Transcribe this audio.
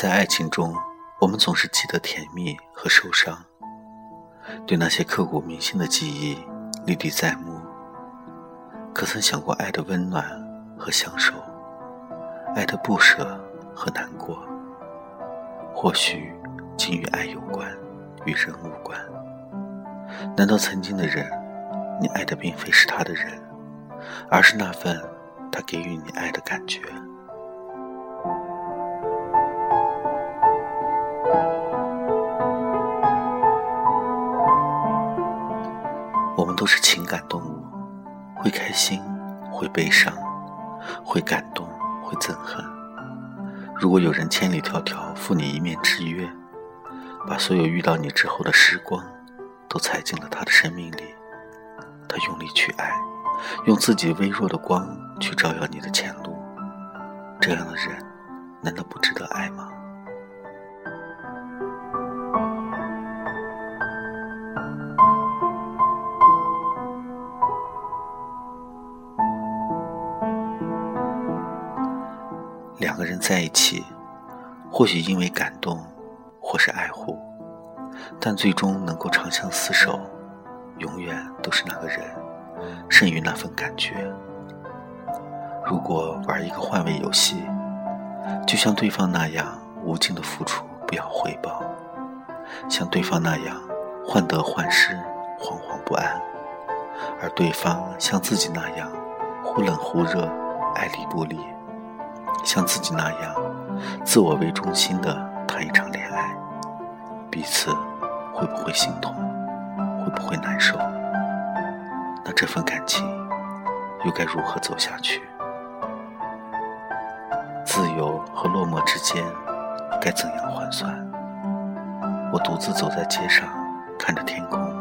在爱情中，我们总是记得甜蜜和受伤，对那些刻骨铭心的记忆历历在目。可曾想过爱的温暖和相守，爱的不舍和难过？或许仅与爱有关，与人无关。难道曾经的人，你爱的并非是他的人，而是那份他给予你爱的感觉？都是情感动物，会开心，会悲伤，会感动，会憎恨。如果有人千里迢迢赴你一面之约，把所有遇到你之后的时光都踩进了他的生命里，他用力去爱，用自己微弱的光去照耀你的前路，这样的人难道不值得爱吗？两个人在一起，或许因为感动，或是爱护，但最终能够长相厮守，永远都是那个人胜于那份感觉。如果玩一个换位游戏，就像对方那样无尽的付出，不要回报；像对方那样患得患失，惶惶不安；而对方像自己那样忽冷忽热，爱理不理。像自己那样自我为中心的谈一场恋爱，彼此会不会心痛，会不会难受？那这份感情又该如何走下去？自由和落寞之间该怎样换算？我独自走在街上，看着天空。